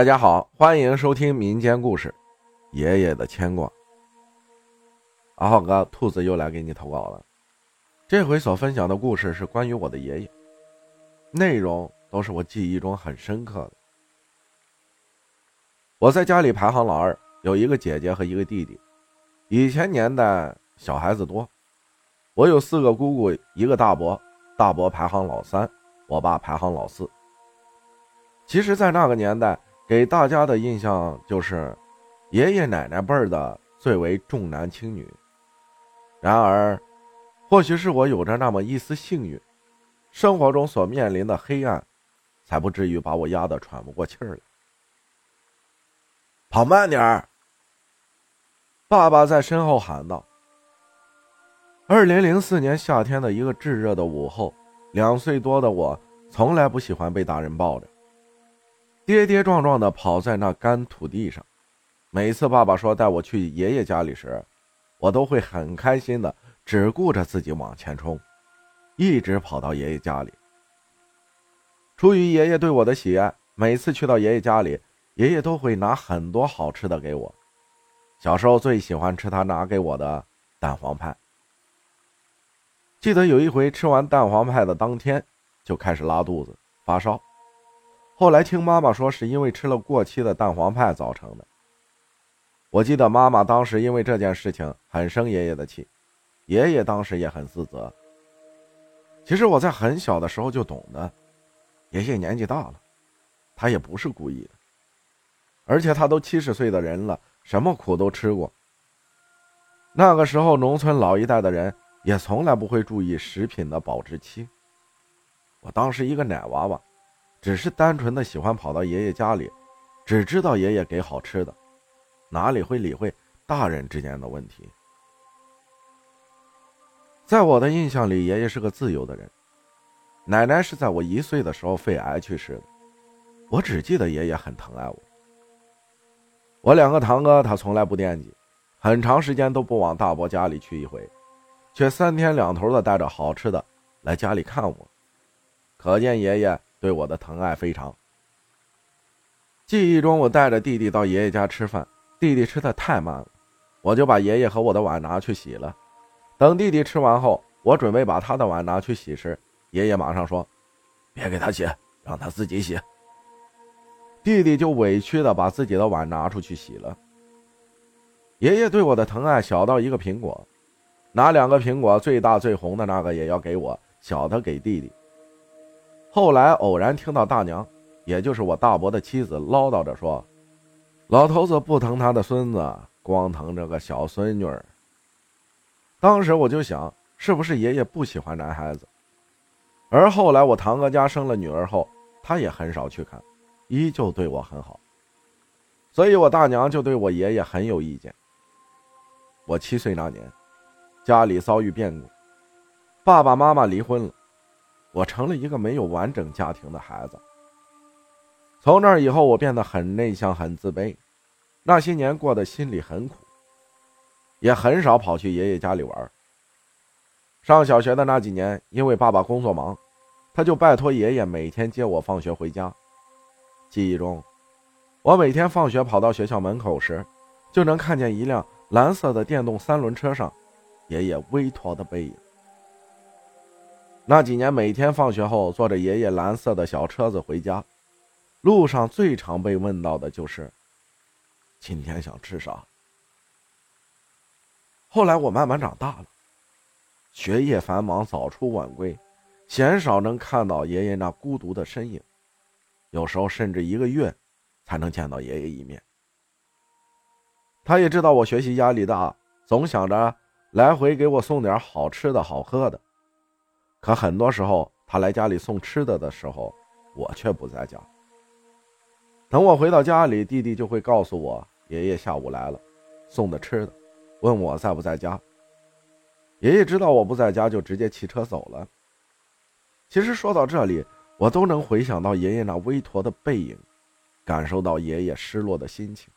大家好，欢迎收听民间故事《爷爷的牵挂》。阿浩哥，兔子又来给你投稿了。这回所分享的故事是关于我的爷爷，内容都是我记忆中很深刻的。我在家里排行老二，有一个姐姐和一个弟弟。以前年代小孩子多，我有四个姑姑，一个大伯，大伯排行老三，我爸排行老四。其实，在那个年代。给大家的印象就是，爷爷奶奶辈儿的最为重男轻女。然而，或许是我有着那么一丝幸运，生活中所面临的黑暗，才不至于把我压得喘不过气儿来。跑慢点儿！爸爸在身后喊道。二零零四年夏天的一个炙热的午后，两岁多的我从来不喜欢被大人抱着。跌跌撞撞的跑在那干土地上，每次爸爸说带我去爷爷家里时，我都会很开心的，只顾着自己往前冲，一直跑到爷爷家里。出于爷爷对我的喜爱，每次去到爷爷家里，爷爷都会拿很多好吃的给我。小时候最喜欢吃他拿给我的蛋黄派。记得有一回吃完蛋黄派的当天，就开始拉肚子、发烧。后来听妈妈说，是因为吃了过期的蛋黄派造成的。我记得妈妈当时因为这件事情很生爷爷的气，爷爷当时也很自责。其实我在很小的时候就懂得，爷爷年纪大了，他也不是故意的，而且他都七十岁的人了，什么苦都吃过。那个时候，农村老一代的人也从来不会注意食品的保质期。我当时一个奶娃娃。只是单纯的喜欢跑到爷爷家里，只知道爷爷给好吃的，哪里会理会大人之间的问题？在我的印象里，爷爷是个自由的人。奶奶是在我一岁的时候肺癌去世的，我只记得爷爷很疼爱我。我两个堂哥他从来不惦记，很长时间都不往大伯家里去一回，却三天两头的带着好吃的来家里看我，可见爷爷。对我的疼爱非常。记忆中，我带着弟弟到爷爷家吃饭，弟弟吃的太慢了，我就把爷爷和我的碗拿去洗了。等弟弟吃完后，我准备把他的碗拿去洗时，爷爷马上说：“别给他洗，让他自己洗。”弟弟就委屈的把自己的碗拿出去洗了。爷爷对我的疼爱小到一个苹果，拿两个苹果，最大最红的那个也要给我，小的给弟弟。后来偶然听到大娘，也就是我大伯的妻子唠叨着说：“老头子不疼他的孙子，光疼这个小孙女儿。”当时我就想，是不是爷爷不喜欢男孩子？而后来我堂哥家生了女儿后，他也很少去看，依旧对我很好。所以我大娘就对我爷爷很有意见。我七岁那年，家里遭遇变故，爸爸妈妈离婚了。我成了一个没有完整家庭的孩子。从那以后，我变得很内向、很自卑。那些年过得心里很苦，也很少跑去爷爷家里玩。上小学的那几年，因为爸爸工作忙，他就拜托爷爷每天接我放学回家。记忆中，我每天放学跑到学校门口时，就能看见一辆蓝色的电动三轮车上爷爷微驼的背影。那几年，每天放学后坐着爷爷蓝色的小车子回家，路上最常被问到的就是：“今天想吃啥？”后来我慢慢长大了，学业繁忙，早出晚归，鲜少能看到爷爷那孤独的身影，有时候甚至一个月才能见到爷爷一面。他也知道我学习压力大，总想着来回给我送点好吃的好喝的。可很多时候，他来家里送吃的的时候，我却不在家。等我回到家里，弟弟就会告诉我，爷爷下午来了，送的吃的，问我在不在家。爷爷知道我不在家，就直接骑车走了。其实说到这里，我都能回想到爷爷那微驼的背影，感受到爷爷失落的心情。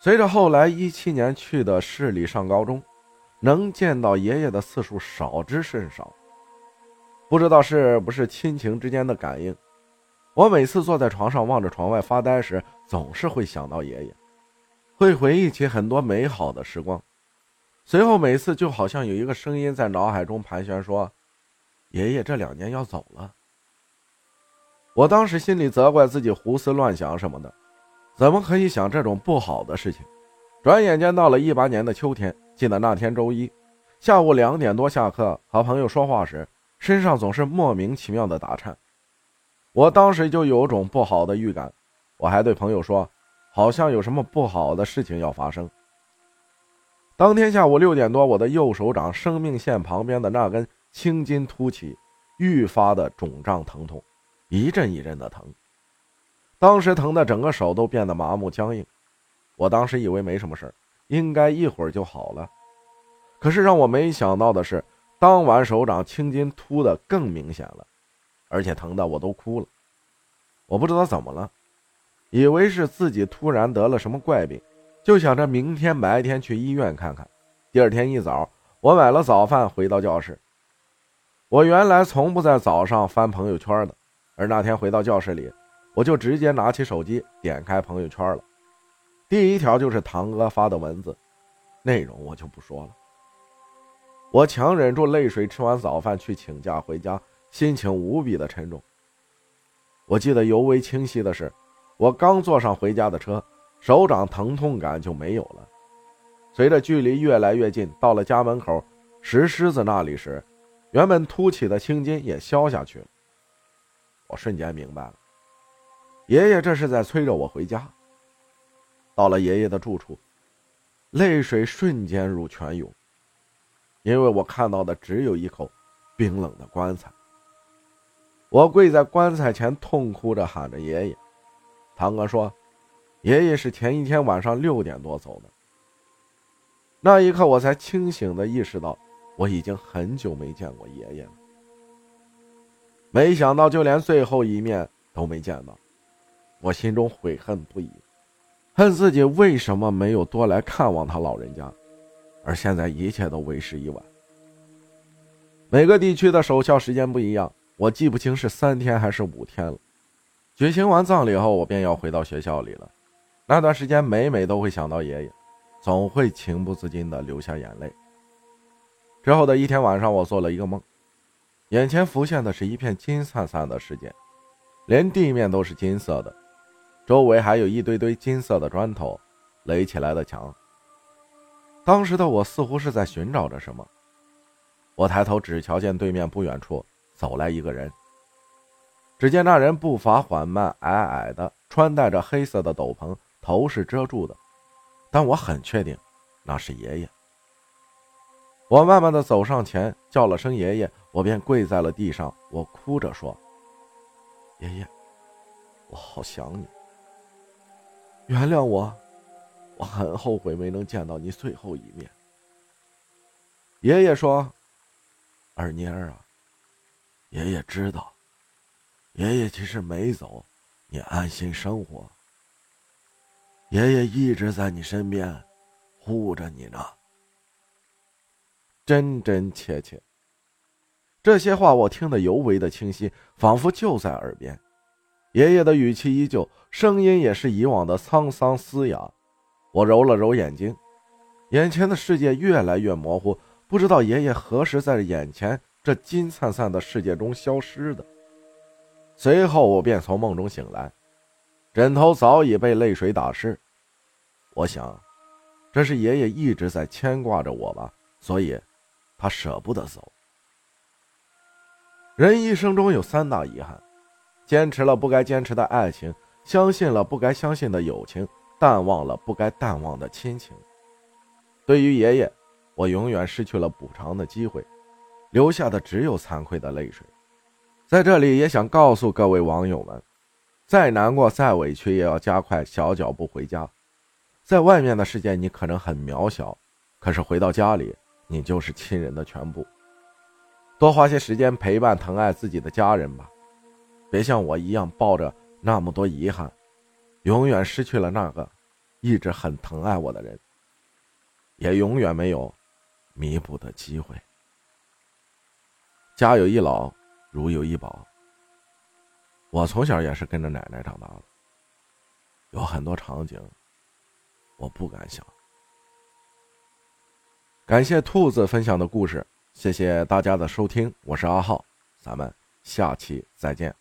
随着后来一七年去的市里上高中。能见到爷爷的次数少之甚少，不知道是不是亲情之间的感应。我每次坐在床上望着窗外发呆时，总是会想到爷爷，会回忆起很多美好的时光。随后每次就好像有一个声音在脑海中盘旋，说：“爷爷这两年要走了。”我当时心里责怪自己胡思乱想什么的，怎么可以想这种不好的事情？转眼间到了一八年的秋天，记得那天周一下午两点多下课，和朋友说话时，身上总是莫名其妙的打颤。我当时就有种不好的预感，我还对朋友说，好像有什么不好的事情要发生。当天下午六点多，我的右手掌生命线旁边的那根青筋突起，愈发的肿胀疼痛，一阵一阵的疼。当时疼的整个手都变得麻木僵硬。我当时以为没什么事儿应该一会儿就好了。可是让我没想到的是，当晚手掌青筋突的更明显了。而且疼的我都哭了，我不知道怎么了，以为是自己突然得了什么怪病，就想着明天白天去医院看看。第二天一早，我买了早饭回到教室。我原来从不在早上翻朋友圈的，而那天回到教室里，我就直接拿起手机点开朋友圈了。第一条就是堂哥发的文字，内容我就不说了。我强忍住泪水，吃完早饭去请假回家。心情无比的沉重。我记得尤为清晰的是，我刚坐上回家的车，手掌疼痛感就没有了。随着距离越来越近，到了家门口石狮子那里时，原本凸起的青筋也消下去了。我瞬间明白了，爷爷这是在催着我回家。到了爷爷的住处，泪水瞬间如泉涌，因为我看到的只有一口冰冷的棺材。我跪在棺材前，痛哭着喊着“爷爷”。堂哥说：“爷爷是前一天晚上六点多走的。”那一刻，我才清醒的意识到，我已经很久没见过爷爷了。没想到，就连最后一面都没见到，我心中悔恨不已，恨自己为什么没有多来看望他老人家，而现在一切都为时已晚。每个地区的守孝时间不一样。我记不清是三天还是五天了。举行完葬礼后，我便要回到学校里了。那段时间，每每都会想到爷爷，总会情不自禁地流下眼泪。之后的一天晚上，我做了一个梦，眼前浮现的是一片金灿灿的世界，连地面都是金色的，周围还有一堆堆金色的砖头垒起来的墙。当时的我似乎是在寻找着什么。我抬头只瞧见对面不远处。走来一个人。只见那人步伐缓慢，矮矮的，穿戴着黑色的斗篷，头是遮住的，但我很确定，那是爷爷。我慢慢的走上前，叫了声“爷爷”，我便跪在了地上，我哭着说：“爷爷，我好想你，原谅我，我很后悔没能见到你最后一面。”爷爷说：“二妮儿啊。”爷爷知道，爷爷其实没走，你安心生活。爷爷一直在你身边，护着你呢。真真切切，这些话我听得尤为的清晰，仿佛就在耳边。爷爷的语气依旧，声音也是以往的沧桑嘶哑。我揉了揉眼睛，眼前的世界越来越模糊，不知道爷爷何时在眼前。这金灿灿的世界中消失的。随后，我便从梦中醒来，枕头早已被泪水打湿。我想，这是爷爷一直在牵挂着我吧，所以，他舍不得走。人一生中有三大遗憾：坚持了不该坚持的爱情，相信了不该相信的友情，淡忘了不该淡忘的亲情。对于爷爷，我永远失去了补偿的机会。留下的只有惭愧的泪水，在这里也想告诉各位网友们：再难过、再委屈，也要加快小脚步回家。在外面的世界，你可能很渺小，可是回到家里，你就是亲人的全部。多花些时间陪伴、疼爱自己的家人吧，别像我一样抱着那么多遗憾，永远失去了那个一直很疼爱我的人，也永远没有弥补的机会。家有一老，如有一宝。我从小也是跟着奶奶长大的，有很多场景我不敢想。感谢兔子分享的故事，谢谢大家的收听，我是阿浩，咱们下期再见。